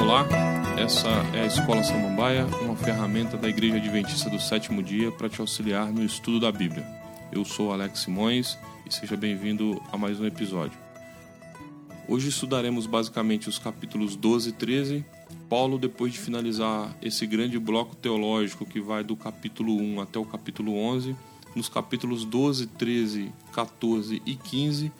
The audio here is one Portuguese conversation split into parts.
Olá, essa é a Escola Samambaia, uma ferramenta da Igreja Adventista do Sétimo Dia para te auxiliar no estudo da Bíblia. Eu sou Alex Simões e seja bem-vindo a mais um episódio. Hoje estudaremos basicamente os capítulos 12 e 13. Paulo, depois de finalizar esse grande bloco teológico que vai do capítulo 1 até o capítulo 11, nos capítulos 12, 13, 14 e 15,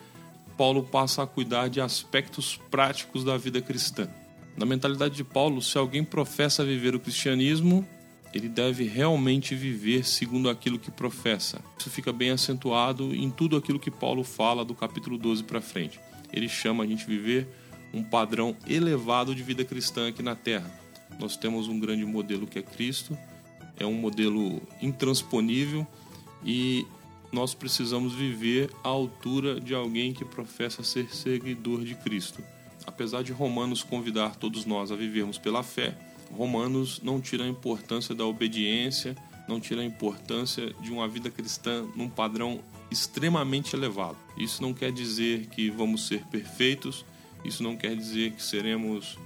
Paulo passa a cuidar de aspectos práticos da vida cristã. Na mentalidade de Paulo, se alguém professa viver o cristianismo, ele deve realmente viver segundo aquilo que professa. Isso fica bem acentuado em tudo aquilo que Paulo fala do capítulo 12 para frente. Ele chama a gente viver um padrão elevado de vida cristã aqui na Terra. Nós temos um grande modelo que é Cristo, é um modelo intransponível e nós precisamos viver à altura de alguém que professa ser seguidor de Cristo apesar de Romanos convidar todos nós a vivermos pela fé, Romanos não tira a importância da obediência, não tira a importância de uma vida cristã num padrão extremamente elevado. Isso não quer dizer que vamos ser perfeitos, isso não quer dizer que seremos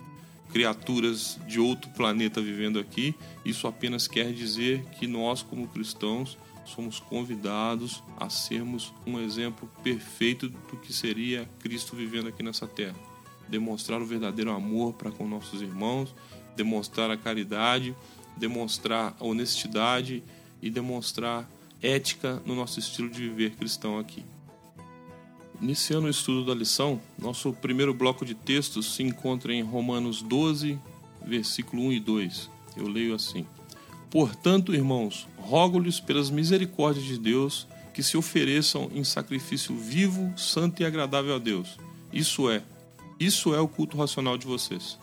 criaturas de outro planeta vivendo aqui, isso apenas quer dizer que nós, como cristãos, somos convidados a sermos um exemplo perfeito do que seria Cristo vivendo aqui nessa terra demonstrar o verdadeiro amor para com nossos irmãos, demonstrar a caridade, demonstrar a honestidade e demonstrar ética no nosso estilo de viver cristão aqui. Iniciando o estudo da lição, nosso primeiro bloco de textos se encontra em Romanos 12, versículo 1 e 2. Eu leio assim: Portanto, irmãos, rogo-lhes pelas misericórdias de Deus que se ofereçam em sacrifício vivo, santo e agradável a Deus. Isso é, isso é o culto racional de vocês.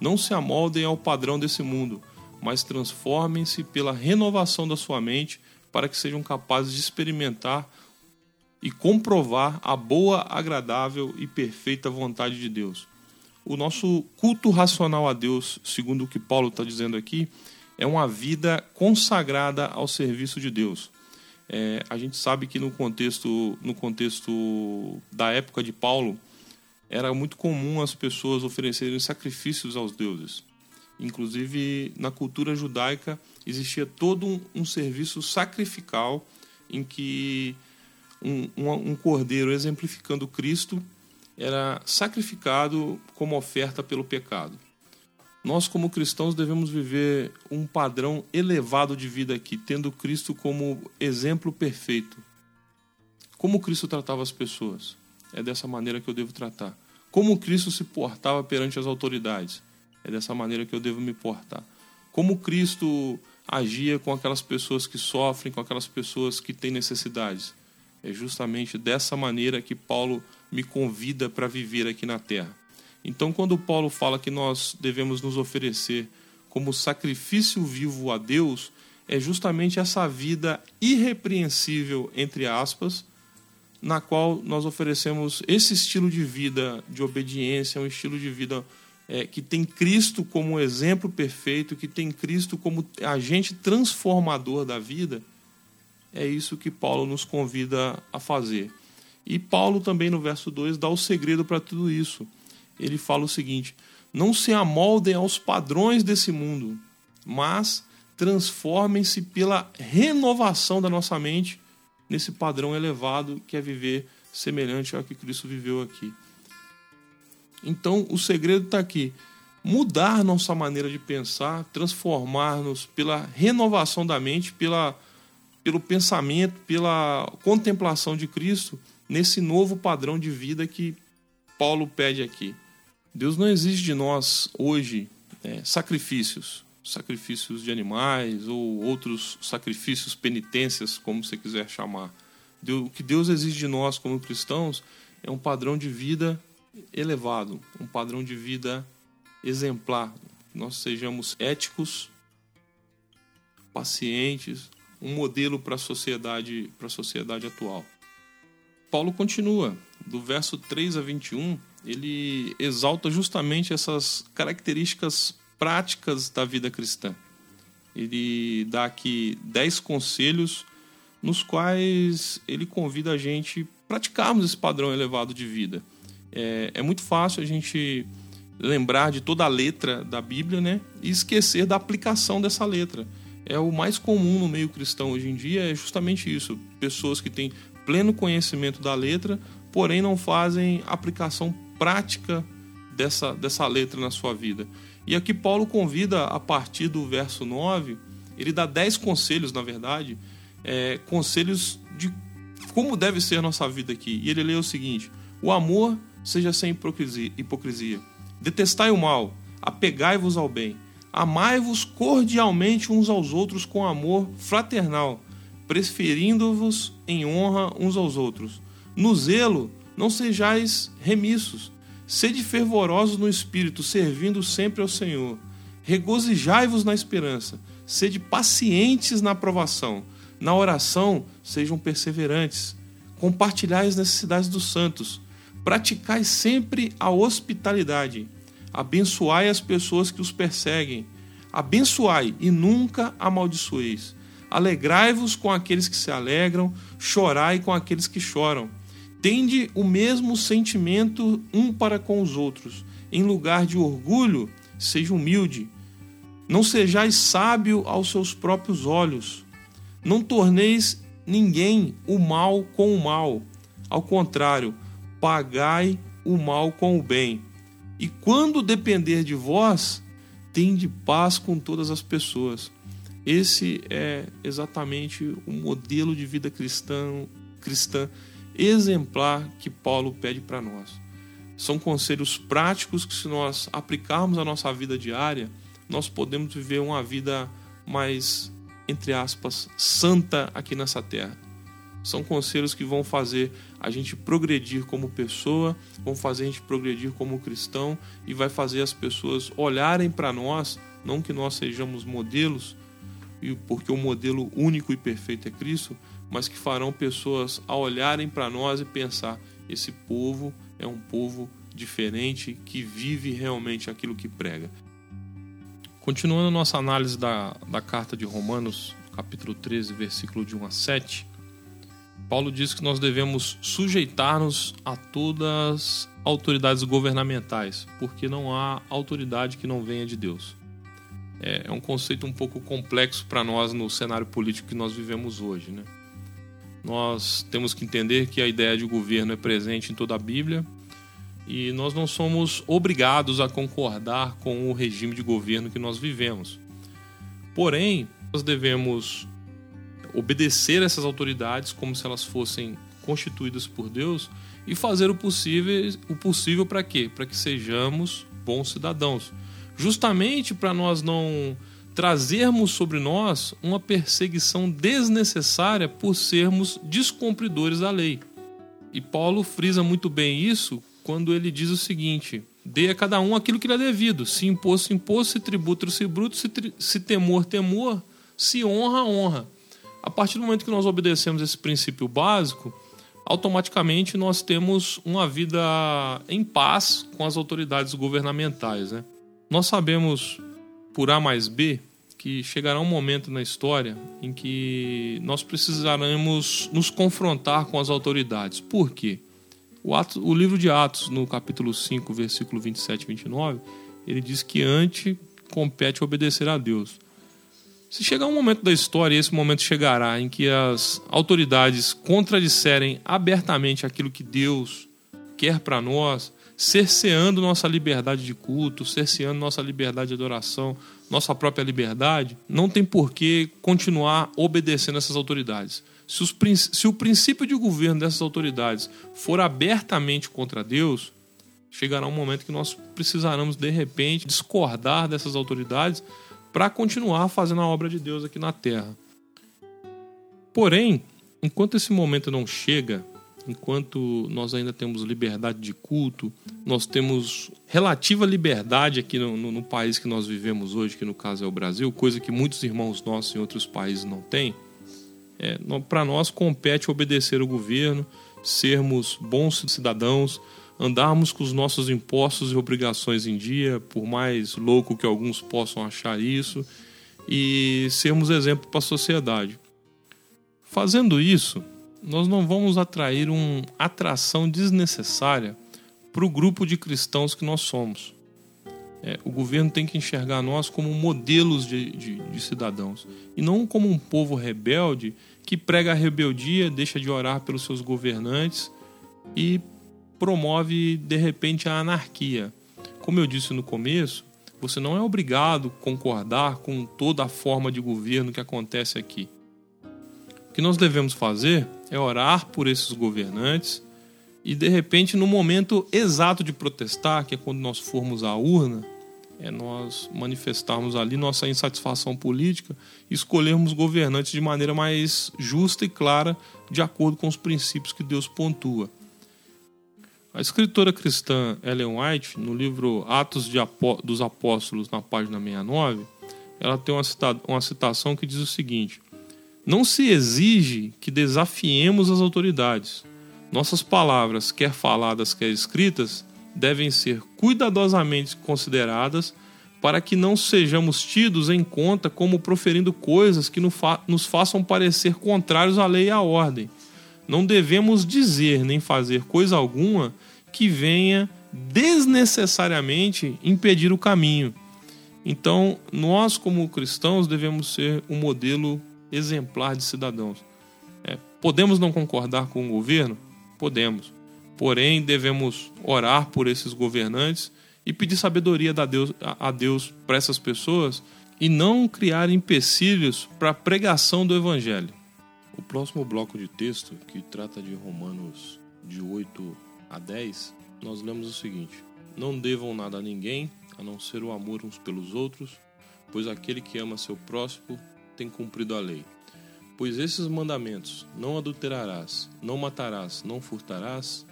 Não se amoldem ao padrão desse mundo, mas transformem-se pela renovação da sua mente para que sejam capazes de experimentar e comprovar a boa, agradável e perfeita vontade de Deus. O nosso culto racional a Deus, segundo o que Paulo está dizendo aqui, é uma vida consagrada ao serviço de Deus. É, a gente sabe que no contexto, no contexto da época de Paulo, era muito comum as pessoas oferecerem sacrifícios aos deuses. Inclusive, na cultura judaica, existia todo um, um serviço sacrificial em que um, um, um cordeiro exemplificando Cristo era sacrificado como oferta pelo pecado. Nós, como cristãos, devemos viver um padrão elevado de vida aqui, tendo Cristo como exemplo perfeito. Como Cristo tratava as pessoas? É dessa maneira que eu devo tratar. Como Cristo se portava perante as autoridades? É dessa maneira que eu devo me portar. Como Cristo agia com aquelas pessoas que sofrem, com aquelas pessoas que têm necessidades? É justamente dessa maneira que Paulo me convida para viver aqui na terra. Então, quando Paulo fala que nós devemos nos oferecer como sacrifício vivo a Deus, é justamente essa vida irrepreensível, entre aspas, na qual nós oferecemos esse estilo de vida de obediência, um estilo de vida é, que tem Cristo como exemplo perfeito, que tem Cristo como agente transformador da vida, é isso que Paulo nos convida a fazer. E Paulo também no verso 2 dá o segredo para tudo isso. Ele fala o seguinte: não se amoldem aos padrões desse mundo, mas transformem-se pela renovação da nossa mente nesse padrão elevado que é viver semelhante ao que Cristo viveu aqui. Então, o segredo está aqui. Mudar nossa maneira de pensar, transformar-nos pela renovação da mente, pela, pelo pensamento, pela contemplação de Cristo, nesse novo padrão de vida que Paulo pede aqui. Deus não exige de nós hoje é, sacrifícios, sacrifícios de animais ou outros sacrifícios, penitências, como você quiser chamar. O que Deus exige de nós como cristãos é um padrão de vida elevado, um padrão de vida exemplar. Nós sejamos éticos, pacientes, um modelo para a sociedade, para a sociedade atual. Paulo continua, do verso 3 a 21, ele exalta justamente essas características práticas da vida cristã. Ele dá aqui dez conselhos nos quais ele convida a gente praticarmos esse padrão elevado de vida. É, é muito fácil a gente lembrar de toda a letra da Bíblia, né? E esquecer da aplicação dessa letra. É o mais comum no meio cristão hoje em dia, é justamente isso. Pessoas que têm pleno conhecimento da letra, porém não fazem aplicação prática dessa, dessa letra na sua vida. E aqui Paulo convida, a partir do verso 9, ele dá 10 conselhos, na verdade, é, conselhos de como deve ser a nossa vida aqui. E ele lê o seguinte: O amor seja sem hipocrisia. Detestai o mal, apegai-vos ao bem. Amai-vos cordialmente uns aos outros com amor fraternal, preferindo-vos em honra uns aos outros. No zelo, não sejais remissos. Sede fervorosos no espírito, servindo sempre ao Senhor. Regozijai-vos na esperança. Sede pacientes na aprovação. Na oração, sejam perseverantes. Compartilhai as necessidades dos santos Praticai sempre a hospitalidade. Abençoai as pessoas que os perseguem. Abençoai e nunca amaldiçoeis. Alegrai-vos com aqueles que se alegram, chorai com aqueles que choram. Tende o mesmo sentimento um para com os outros. Em lugar de orgulho, seja humilde. Não sejais sábio aos seus próprios olhos. Não torneis ninguém o mal com o mal. Ao contrário, pagai o mal com o bem. E quando depender de vós, tende paz com todas as pessoas. Esse é exatamente o modelo de vida cristã, cristã exemplar que Paulo pede para nós. São conselhos práticos que, se nós aplicarmos à nossa vida diária, nós podemos viver uma vida mais, entre aspas, santa aqui nessa terra. São conselhos que vão fazer a gente progredir como pessoa, vão fazer a gente progredir como cristão e vai fazer as pessoas olharem para nós, não que nós sejamos modelos, porque o modelo único e perfeito é Cristo, mas que farão pessoas a olharem para nós e pensar: esse povo é um povo diferente que vive realmente aquilo que prega. Continuando nossa análise da, da carta de Romanos, capítulo 13, versículo de 1 a 7, Paulo diz que nós devemos sujeitar-nos a todas as autoridades governamentais, porque não há autoridade que não venha de Deus. É, é um conceito um pouco complexo para nós no cenário político que nós vivemos hoje. Né? Nós temos que entender que a ideia de governo é presente em toda a Bíblia e nós não somos obrigados a concordar com o regime de governo que nós vivemos. Porém, nós devemos obedecer essas autoridades como se elas fossem constituídas por Deus e fazer o possível, o possível para quê? Para que sejamos bons cidadãos. Justamente para nós não trazermos sobre nós uma perseguição desnecessária por sermos descumpridores da lei. E Paulo frisa muito bem isso quando ele diz o seguinte: dê a cada um aquilo que lhe é devido, se imposto, imposto, se tributo, se bruto, se, se temor, temor, se honra, honra. A partir do momento que nós obedecemos esse princípio básico, automaticamente nós temos uma vida em paz com as autoridades governamentais. Né? Nós sabemos, por A mais B, que chegará um momento na história em que nós precisaremos nos confrontar com as autoridades. Por quê? O, o livro de Atos, no capítulo 5, versículo 27 e 29, ele diz que antes compete obedecer a Deus. Se chegar um momento da história, e esse momento chegará, em que as autoridades contradisserem abertamente aquilo que Deus quer para nós, cerceando nossa liberdade de culto, cerceando nossa liberdade de adoração, nossa própria liberdade, não tem por que continuar obedecendo essas autoridades. Se, os, se o princípio de governo dessas autoridades for abertamente contra Deus, chegará um momento que nós precisaremos, de repente, discordar dessas autoridades para continuar fazendo a obra de Deus aqui na terra. Porém, enquanto esse momento não chega, enquanto nós ainda temos liberdade de culto, nós temos relativa liberdade aqui no, no, no, país que nós vivemos hoje, que no caso é o Brasil, coisa que muitos irmãos nossos em outros países não têm. É, Para nós compete obedecer o governo, sermos bons cidadãos, andarmos com os nossos impostos e obrigações em dia, por mais louco que alguns possam achar isso, e sermos exemplo para a sociedade. Fazendo isso, nós não vamos atrair uma atração desnecessária para o grupo de cristãos que nós somos. É, o governo tem que enxergar nós como modelos de, de, de, cidadãos e não como um povo rebelde que prega a rebeldia, deixa de orar pelos seus governantes e promove de repente a anarquia. Como eu disse no começo, você não é obrigado a concordar com toda a forma de governo que acontece aqui. O que nós devemos fazer é orar por esses governantes e de repente no momento exato de protestar, que é quando nós formos à urna, é nós manifestarmos ali nossa insatisfação política escolhermos governantes de maneira mais justa e clara, de acordo com os princípios que Deus pontua. A escritora cristã Ellen White, no livro Atos dos Apóstolos, na página 69, ela tem uma, cita uma citação que diz o seguinte: Não se exige que desafiemos as autoridades. Nossas palavras, quer faladas, quer escritas, devem ser cuidadosamente consideradas para que não sejamos tidos em conta como proferindo coisas que nos façam parecer contrários à lei e à ordem. Não devemos dizer nem fazer coisa alguma que venha desnecessariamente impedir o caminho. Então, nós, como cristãos, devemos ser um modelo exemplar de cidadãos. É, podemos não concordar com o governo? Podemos. Porém, devemos orar por esses governantes e pedir sabedoria a Deus, a Deus para essas pessoas e não criar empecilhos para a pregação do Evangelho. O próximo bloco de texto, que trata de Romanos de 8 a 10, nós lemos o seguinte: Não devam nada a ninguém, a não ser o amor uns pelos outros, pois aquele que ama seu próximo tem cumprido a lei. Pois esses mandamentos, não adulterarás, não matarás, não furtarás,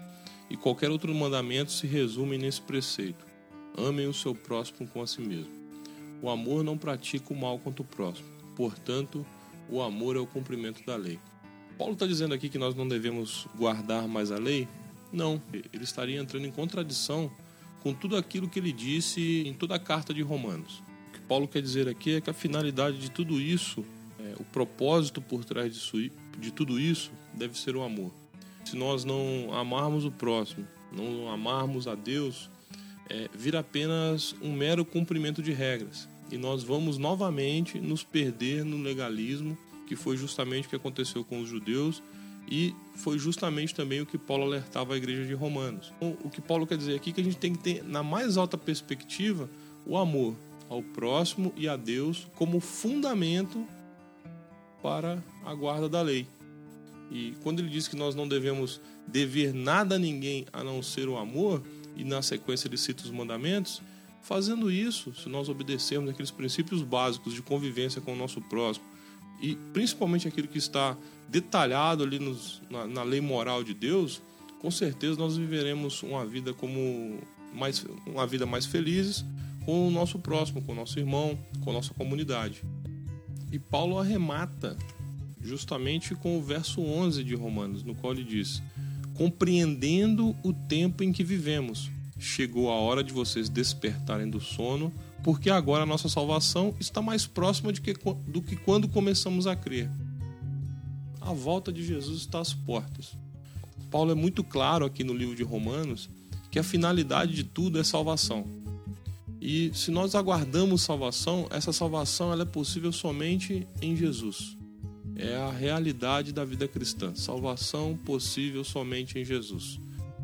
e qualquer outro mandamento se resume nesse preceito: amem o seu próximo com a si mesmo. O amor não pratica o mal contra o próximo, portanto, o amor é o cumprimento da lei. Paulo está dizendo aqui que nós não devemos guardar mais a lei? Não, ele estaria entrando em contradição com tudo aquilo que ele disse em toda a carta de Romanos. Paulo quer dizer aqui é que a finalidade de tudo isso, é, o propósito por trás disso, de tudo isso, deve ser o amor se nós não amarmos o próximo, não amarmos a Deus, é, vira apenas um mero cumprimento de regras. E nós vamos novamente nos perder no legalismo, que foi justamente o que aconteceu com os judeus e foi justamente também o que Paulo alertava a igreja de Romanos. Então, o que Paulo quer dizer aqui é que a gente tem que ter, na mais alta perspectiva, o amor ao próximo e a Deus como fundamento para a guarda da lei. E quando ele diz que nós não devemos dever nada a ninguém a não ser o amor, e na sequência ele cita os mandamentos, fazendo isso, se nós obedecermos aqueles princípios básicos de convivência com o nosso próximo, e principalmente aquilo que está detalhado ali nos, na, na lei moral de Deus, com certeza nós viveremos uma vida como mais uma vida mais felizes com o nosso próximo, com o nosso irmão, com a nossa comunidade. E Paulo arremata justamente com o verso 11 de Romanos, no qual ele diz: Compreendendo o tempo em que vivemos, chegou a hora de vocês despertarem do sono, porque agora a nossa salvação está mais próxima que, do que quando começamos a crer. A volta de Jesus está às portas. Paulo é muito claro aqui no livro de Romanos que a finalidade de tudo é salvação. E se nós aguardamos salvação, essa salvação ela é possível somente em Jesus é a realidade da vida cristã. Salvação possível somente em Jesus.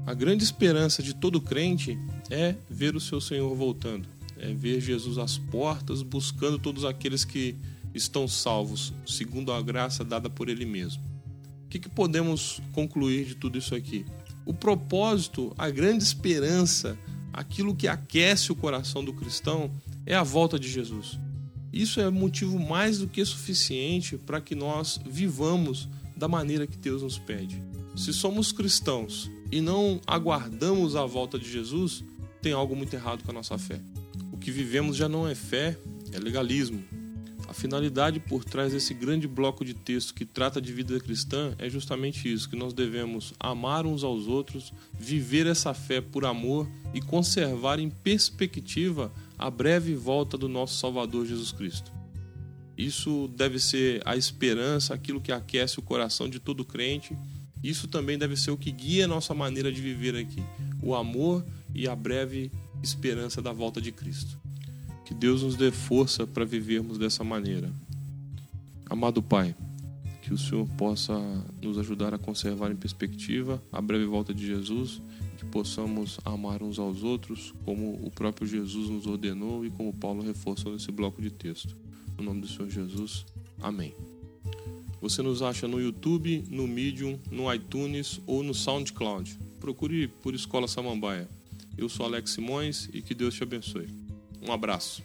A grande esperança de todo crente é ver o seu Senhor voltando, é ver Jesus às portas, buscando todos aqueles que estão salvos, segundo a graça dada por Ele mesmo. O que, que podemos concluir de tudo isso aqui? O propósito, a grande esperança, aquilo que aquece o coração do cristão é a volta de Jesus. Isso é motivo mais do que suficiente para que nós vivamos da maneira que Deus nos pede. Se somos cristãos e não aguardamos a volta de Jesus, tem algo muito errado com a nossa fé. O que vivemos já não é fé, é legalismo. Finalidade por trás desse grande bloco de texto que trata de vida cristã é justamente isso: que nós devemos amar uns aos outros, viver essa fé por amor e conservar em perspectiva a breve volta do nosso Salvador Jesus Cristo. Isso deve ser a esperança, aquilo que aquece o coração de todo crente. Isso também deve ser o que guia a nossa maneira de viver aqui. O amor e a breve esperança da volta de Cristo. Que Deus nos dê força para vivermos dessa maneira. Amado Pai, que o Senhor possa nos ajudar a conservar em perspectiva a breve volta de Jesus, que possamos amar uns aos outros, como o próprio Jesus nos ordenou e como Paulo reforçou nesse bloco de texto. No nome do Senhor Jesus, amém. Você nos acha no YouTube, no Medium, no iTunes ou no SoundCloud. Procure por Escola Samambaia. Eu sou Alex Simões e que Deus te abençoe. Um abraço.